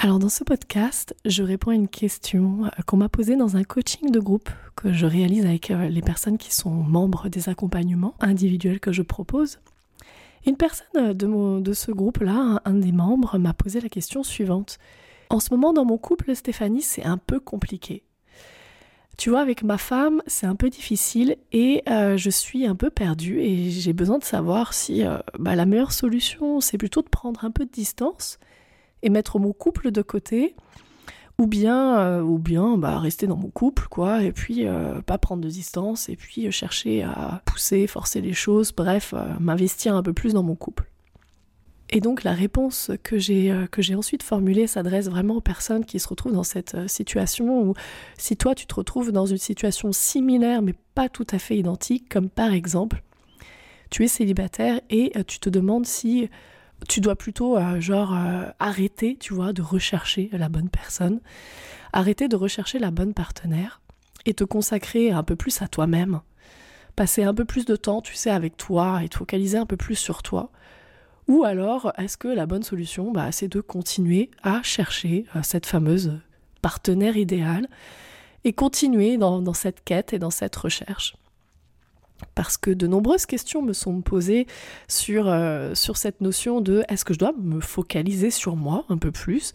Alors dans ce podcast, je réponds à une question euh, qu'on m'a posée dans un coaching de groupe que je réalise avec euh, les personnes qui sont membres des accompagnements individuels que je propose. Une personne euh, de, ce groupe-là, un des membres, m'a posé la question suivante. En ce moment dans mon couple, Stéphanie, c'est un peu compliqué. Tu vois, avec ma femme, c'est un peu difficile et je suis un peu perdue et j'ai besoin de savoir si bah, la meilleure solution, c'est plutôt de prendre un peu de distance et mettre mon couple de côté. Ou bien euh, ou bien bah, rester dans mon couple quoi et puis euh, pas prendre de distance et puis euh, chercher à pousser forcer les choses bref m'investir un peu plus dans mon couple. Et donc la réponse que j'ai que j'ai ensuite formulée s'adresse vraiment aux personnes qui se retrouvent dans cette situation ou si toi tu te retrouves dans une situation similaire mais pas tout à fait identique comme par exemple tu es célibataire et tu te demandes si tu dois plutôt euh, euh, arrêter, tu vois, de rechercher la bonne personne, arrêter de rechercher la bonne partenaire et te consacrer un peu plus à toi-même, passer un peu plus de temps, tu sais, avec toi et te focaliser un peu plus sur toi. Ou alors, est-ce que la bonne solution, bah, c'est de continuer à chercher euh, cette fameuse partenaire idéale et continuer dans cette quête et dans cette recherche? Parce que de nombreuses questions me sont posées sur, euh, sur cette notion de est-ce que je dois me focaliser sur moi un peu plus?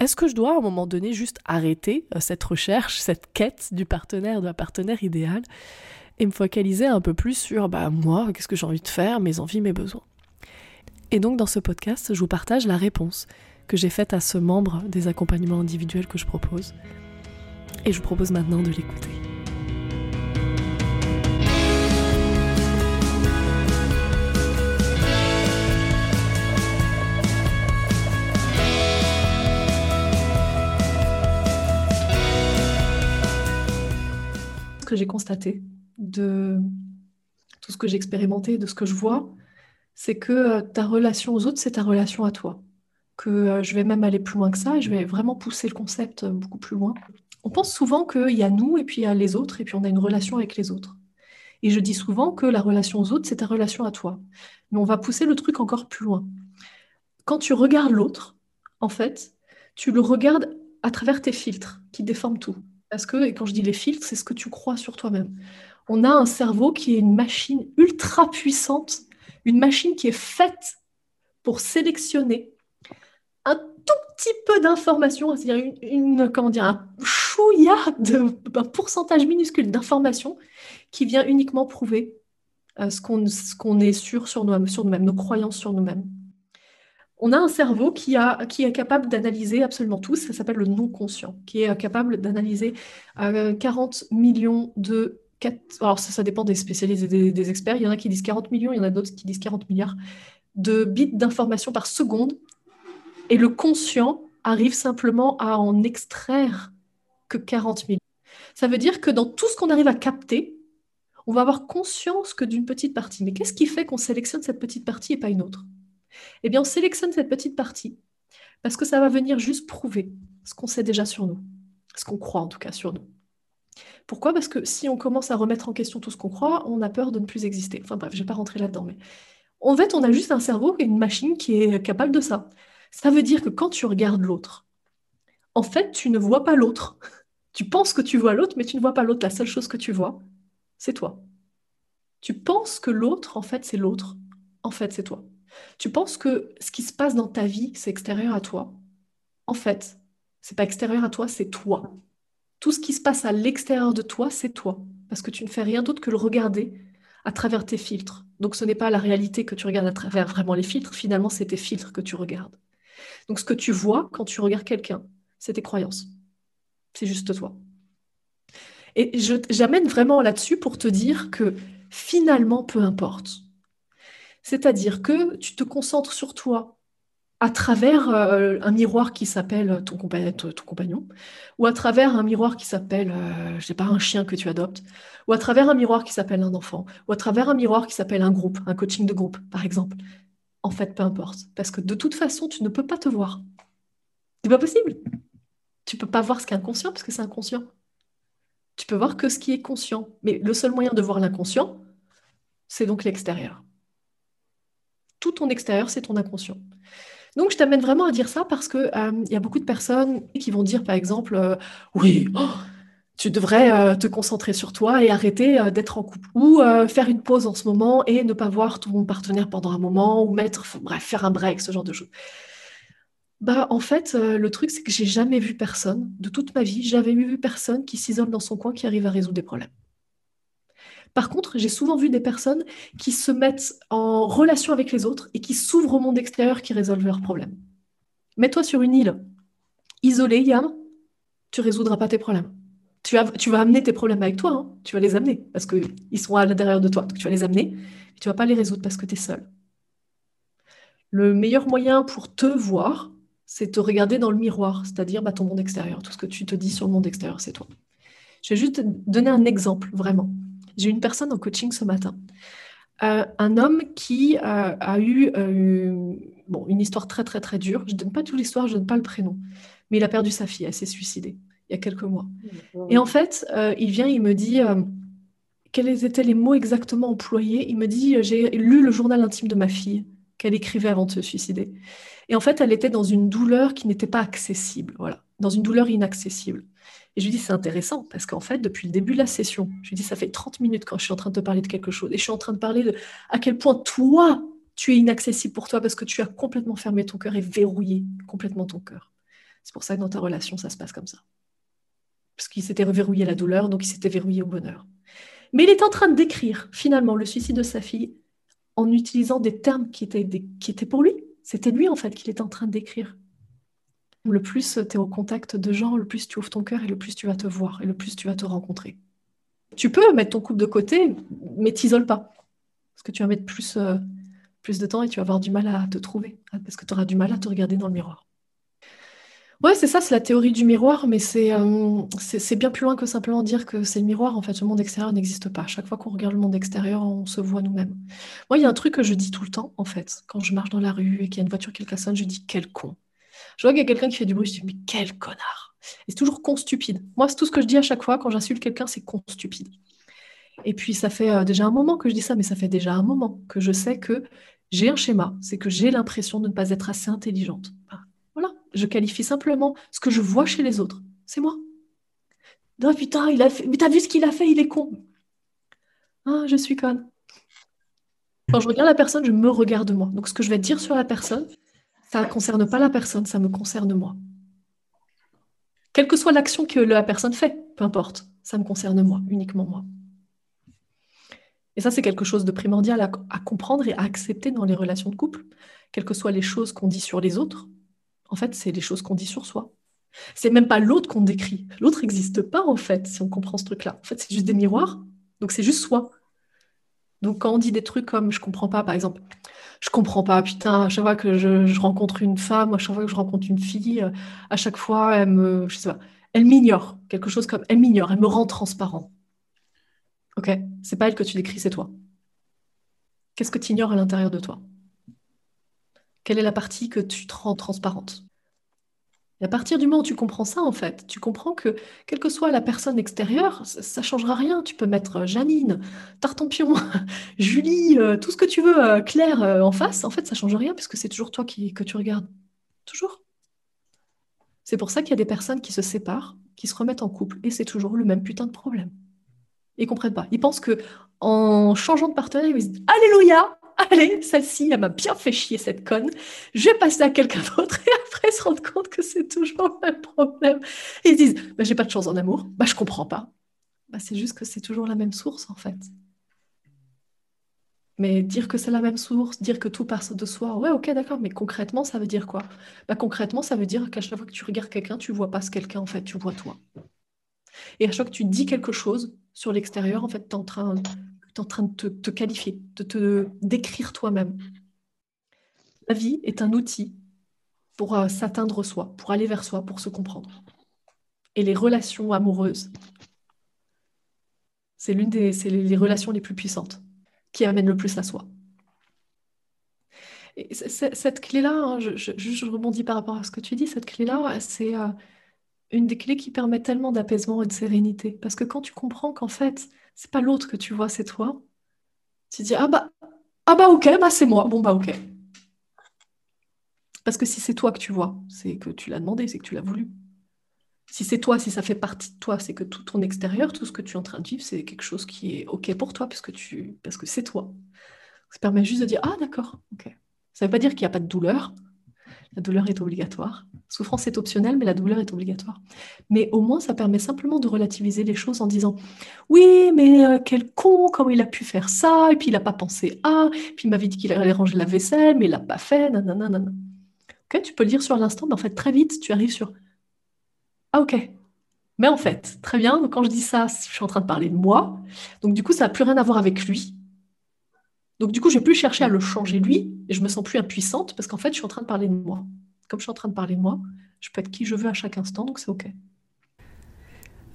Est-ce que je dois à un moment donné juste arrêter euh, cette recherche, cette quête du partenaire, de la partenaire idéale et me focaliser un peu plus sur bah, moi, qu'est-ce que j'ai envie de faire, mes envies, mes besoins? Et donc dans ce podcast, je vous partage la réponse que j'ai faite à ce membre des accompagnements individuels que je propose. Et je vous propose maintenant de l'écouter. Que j'ai constaté, de tout ce que j'ai expérimenté, de ce que je vois, c'est que euh, ta relation aux autres, c'est ta relation à toi. Que euh, je vais même aller plus loin que ça, je vais vraiment pousser le concept euh, beaucoup plus loin. On pense souvent qu'il y a nous, et puis il y a les autres, et puis on a une relation avec les autres. Et je dis souvent que la relation aux autres, c'est ta relation à toi. Mais on va pousser le truc encore plus loin. Quand tu regardes l'autre, en fait, tu le regardes à travers tes filtres qui déforment tout. Parce que, et quand je dis les filtres, c'est ce que tu crois sur toi-même. On a un cerveau qui est une machine ultra puissante, une machine qui est faite pour sélectionner un tout petit peu d'informations, c'est-à-dire une, un chouïa, de, un pourcentage minuscule d'informations qui vient uniquement prouver euh, ce qu'on est sûr sur nous-mêmes, nos croyances sur nous-mêmes on a un cerveau qui, est capable d'analyser absolument tout, ça s'appelle le non-conscient, qui est capable d'analyser 40 euh, millions de... Alors ça, dépend des spécialistes et des, experts, il y en a qui disent 40 millions, il y en a d'autres qui disent 40 milliards de bits d'informations par seconde, et le conscient arrive simplement à en extraire que 40 millions. Ça veut dire que dans tout ce qu'on arrive à capter, on va avoir conscience que d'une petite partie. Mais qu'est-ce qui fait qu'on sélectionne cette petite partie et pas une autre? Eh bien, on sélectionne cette petite partie parce que ça va venir juste prouver ce qu'on sait déjà sur nous, ce qu'on croit en tout cas sur nous. Pourquoi? Parce que si on commence à remettre en question tout ce qu'on croit, on a peur de ne plus exister. Enfin bref, je ne vais pas rentrer là-dedans, mais en fait, on a juste un cerveau et une machine qui est capable de ça. Ça veut dire que quand tu regardes l'autre, en fait, tu ne vois pas l'autre. Tu penses que tu vois l'autre, mais tu ne vois pas l'autre. La seule chose que tu vois, c'est toi. Tu penses que l'autre, en fait, c'est l'autre. En fait, c'est toi. Tu penses que ce qui se passe dans ta vie, c'est extérieur à toi? En fait, c'est pas extérieur à toi, c'est toi. Tout ce qui se passe à l'extérieur de toi, c'est toi. Parce que tu ne fais rien d'autre que le regarder à travers tes filtres. Donc ce n'est pas la réalité que tu regardes à travers vraiment les filtres, finalement c'est tes filtres que tu regardes. Donc ce que tu vois quand tu regardes quelqu'un, c'est tes croyances. C'est juste toi. Et j'amène vraiment là-dessus pour te dire que finalement, peu importe. C'est-à-dire que tu te concentres sur toi à travers euh, un miroir qui s'appelle ton, compagnon, ou à travers un miroir qui s'appelle, euh, je sais pas, un chien que tu adoptes, ou à travers un miroir qui s'appelle un enfant, ou à travers un miroir qui s'appelle un groupe, un coaching de groupe, par exemple. En fait, peu importe, parce que de toute façon, tu ne peux pas te voir. C'est pas possible. Tu peux pas voir ce qui est inconscient parce que c'est inconscient. Tu peux voir que ce qui est conscient. Mais le seul moyen de voir l'inconscient, c'est donc l'extérieur tout ton extérieur, c'est ton inconscient. Donc, je t'amène vraiment à dire ça parce qu'il euh, y a beaucoup de personnes qui vont dire, par exemple, euh, oui, oh, tu devrais euh, te concentrer sur toi et arrêter d'être en couple. Ou faire une pause en ce moment et ne pas voir ton partenaire pendant un moment, ou mettre, faire un break, ce genre de choses. Bah, en fait, le truc, c'est que j'ai jamais vu personne, de toute ma vie, j'avais vu personne qui s'isole dans son coin, qui arrive à résoudre des problèmes. Par contre, j'ai souvent vu des personnes qui se mettent en relation avec les autres et qui s'ouvrent au monde extérieur qui résolvent leurs problèmes. Mets-toi sur une île isolée, Yam, tu résoudras pas tes problèmes. Tu, vas amener tes problèmes avec toi, hein. tu vas les amener parce qu'ils sont à l'intérieur de toi. Tu vas les amener, et tu vas pas les résoudre parce que tu es seul. Le meilleur moyen pour te voir, c'est te regarder dans le miroir, c'est-à-dire bah, ton monde extérieur. Tout ce que tu te dis sur le monde extérieur, c'est toi. Je vais juste te donner un exemple, vraiment. J'ai une personne en coaching ce matin. Euh, un homme qui euh, a eu euh, bon, une histoire très très très dure. Je ne donne pas toute l'histoire, je ne donne pas le prénom. Mais il a perdu sa fille, elle s'est suicidée il y a quelques mois. Et en fait, il vient, il me dit quels étaient les mots exactement employés? Il me dit j'ai lu le journal intime de ma fille qu'elle écrivait avant de se suicider. Et en fait, elle était dans une douleur qui n'était pas accessible, voilà, dans une douleur inaccessible. Et je lui dis, c'est intéressant, parce qu'en fait, depuis le début de la session, je lui dis, ça fait 30 minutes quand je suis en train de te parler de quelque chose, et je suis en train de parler de à quel point toi, tu es inaccessible pour toi, parce que tu as complètement fermé ton cœur et verrouillé complètement ton cœur. C'est pour ça que dans ta relation, ça se passe comme ça. Parce qu'il s'était reverrouillé la douleur, donc il s'était verrouillé au bonheur. Mais il est en train de décrire, finalement, le suicide de sa fille en utilisant des termes qui étaient, qui étaient pour lui. C'était lui, en fait, qu'il était en train de décrire le plus tu es au contact de gens, le plus tu ouvres ton cœur et le plus tu vas te voir et le plus tu vas te rencontrer. Tu peux mettre ton couple de côté, mais t'isole pas. Parce que tu vas mettre plus, euh, plus de temps et tu vas avoir du mal à te trouver. Parce que tu auras du mal à te regarder dans le miroir. Ouais, c'est ça, c'est la théorie du miroir, mais euh, c'est bien plus loin que simplement dire que c'est le miroir. En fait, le monde extérieur n'existe pas. Chaque fois qu'on regarde le monde extérieur, on se voit nous-mêmes. Moi, il y a un truc que je dis tout le temps, en fait. Quand je marche dans la rue et qu'il y a une voiture qui sonne, je dis quel con. Je vois qu'il y a quelqu'un qui fait du bruit, je dis, mais quel connard Et c'est toujours con stupide. Moi, c'est tout ce que je dis à chaque fois quand j'insulte quelqu'un, c'est con stupide. Et puis, ça fait euh, déjà un moment que je dis ça, mais ça fait déjà un moment que je sais que j'ai un schéma, c'est que j'ai l'impression de ne pas être assez intelligente. voilà, je qualifie simplement ce que je vois chez les autres. C'est moi. Non, putain, il a fait... mais t'as vu ce qu'il a fait, il est con. Ah, je suis conne. Quand je regarde la personne, je me regarde moi. Donc, ce que je vais dire sur la personne, ça ne concerne pas la personne, ça me concerne moi. Quelle que soit l'action que la personne fait, peu importe, ça me concerne moi, uniquement moi. Et ça, c'est quelque chose de primordial à, comprendre et à accepter dans les relations de couple. Quelles que soient les choses qu'on dit sur les autres, en fait, c'est les choses qu'on dit sur soi. C'est même pas l'autre qu'on décrit. L'autre n'existe pas, en fait, si on comprend ce truc-là. En fait, c'est juste des miroirs. Donc, c'est juste soi. Donc, quand on dit des trucs comme je comprends pas, par exemple, je comprends pas. Putain, à chaque fois que je, rencontre une femme, à chaque fois que je rencontre une fille, euh, à chaque fois, elle me, je sais pas, elle m'ignore. Quelque chose comme, elle m'ignore, elle me rend transparent. Ok, c'est pas elle que tu décris, c'est toi. Qu'est-ce que tu ignores à l'intérieur de toi? Quelle est la partie que tu te rends transparente? Et à partir du moment où tu comprends ça, en fait, tu comprends que quelle que soit la personne extérieure, ça ne changera rien. Tu peux mettre euh, Janine, Tartampion, Julie, euh, tout ce que tu veux, euh, Claire en face. En fait, ça ne change rien puisque c'est toujours toi qui, que tu regardes. Toujours. C'est pour ça qu'il y a des personnes qui se séparent, qui se remettent en couple, et c'est toujours le même putain de problème. Ils comprennent pas. Ils pensent que en changeant de partenaire, ils se disent Alléluia, allez, celle-ci, elle m'a bien fait chier cette conne, je vais passer à quelqu'un d'autre se rendre compte que c'est toujours le même problème. Ils disent, bah, j'ai pas de chance en amour, bah, je comprends pas. Bah, c'est juste que c'est toujours la même source en fait. Mais dire que c'est la même source, dire que tout passe de soi, ouais, ok, d'accord, mais concrètement, ça veut dire quoi? Bah, Concrètement, ça veut dire qu'à chaque fois que tu regardes quelqu'un, tu vois pas ce quelqu'un, en fait, tu vois toi. Et à chaque fois que tu dis quelque chose sur l'extérieur, en fait, tu es en train en train de te, qualifier, de te décrire toi-même. La vie est un outil pour euh, s'atteindre soi, pour aller vers soi, pour se comprendre. Et les relations amoureuses, c'est l'une des les, relations les plus puissantes qui amènent le plus à soi. Et cette clé-là, hein, je, je, rebondis par rapport à ce que tu dis, cette clé-là, c'est euh, une des clés qui permet tellement d'apaisement et de sérénité. Parce que quand tu comprends qu'en fait, c'est pas l'autre que tu vois, c'est toi. Tu dis ah bah ah bah ok, bah c'est moi. Bon bah ok. Parce que si c'est toi que tu vois, c'est que tu l'as demandé, c'est que tu l'as voulu. Si c'est toi, si ça fait partie de toi, c'est que tout ton extérieur, tout ce que tu es en train de vivre, c'est quelque chose qui est OK pour toi, parce que, tu... parce que c'est toi. Ça permet juste de dire Ah, d'accord, OK. Ça ne veut pas dire qu'il n'y a pas de douleur. La douleur est obligatoire. Souffrance est optionnelle, mais la douleur est obligatoire. Mais au moins, ça permet simplement de relativiser les choses en disant Oui, mais euh, quel con, comment il a pu faire ça Et puis il n'a pas pensé à, puis il m'avait dit qu'il allait ranger la vaisselle, mais il l'a pas fait, nanana. Tu peux le dire sur l'instant, mais en fait, très vite, tu arrives sur Ah, ok. Mais en fait, très bien, donc quand je dis ça, je suis en train de parler de moi. Donc du coup, ça n'a plus rien à voir avec lui. Donc du coup, je vais plus chercher à le changer lui, et je me sens plus impuissante parce qu'en fait, je suis en train de parler de moi. Comme je suis en train de parler de moi, je peux être qui je veux à chaque instant, donc c'est OK.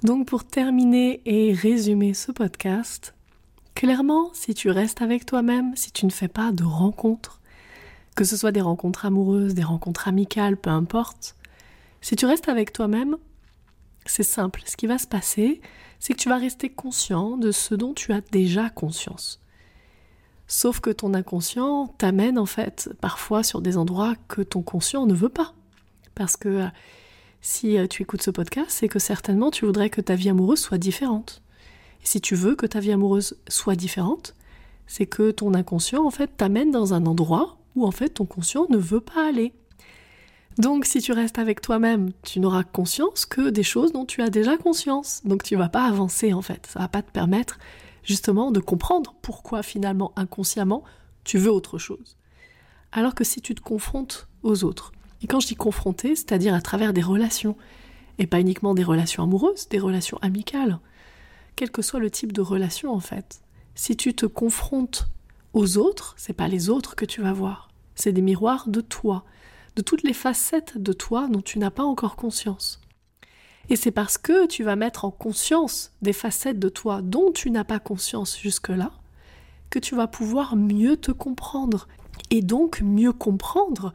Donc pour terminer et résumer ce podcast, clairement, si tu restes avec toi-même, si tu ne fais pas de rencontres, que ce soit des rencontres amoureuses, des rencontres amicales, peu importe, si tu restes avec toi-même, c'est simple. Ce qui va se passer, c'est que tu vas rester conscient de ce dont tu as déjà conscience. Sauf que ton inconscient t'amène en fait parfois sur des endroits que ton conscient ne veut pas. Parce que euh, si euh, tu écoutes ce podcast, c'est que certainement tu voudrais que ta vie amoureuse soit différente. Et si tu veux que ta vie amoureuse soit différente, c'est que ton inconscient en fait t'amène dans un endroit où en fait ton conscient ne veut pas aller. Donc si tu restes avec toi-même, tu n'auras conscience que des choses dont tu as déjà conscience. Donc tu vas pas avancer en fait, ça va pas te permettre justement de comprendre pourquoi finalement inconsciemment tu veux autre chose. Alors que si tu te confrontes aux autres, et quand je dis confronter, c'est-à-dire à travers des relations, et pas uniquement des relations amoureuses, des relations amicales, quel que soit le type de relation en fait, si tu te confrontes aux autres, c'est pas les autres que tu vas voir, c'est des miroirs de toi, de toutes les facettes de toi dont tu n'as pas encore conscience. Et c'est parce que tu vas mettre en conscience des facettes de toi dont tu n'as pas conscience jusque-là que tu vas pouvoir mieux te comprendre et donc mieux comprendre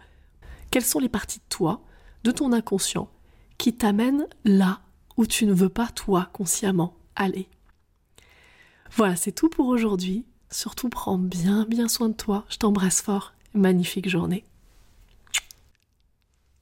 quelles sont les parties de toi, de ton inconscient, qui t'amènent là où tu ne veux pas toi consciemment aller. Voilà, c'est tout pour aujourd'hui. Surtout prends bien bien soin de toi. Je t'embrasse fort. Magnifique journée.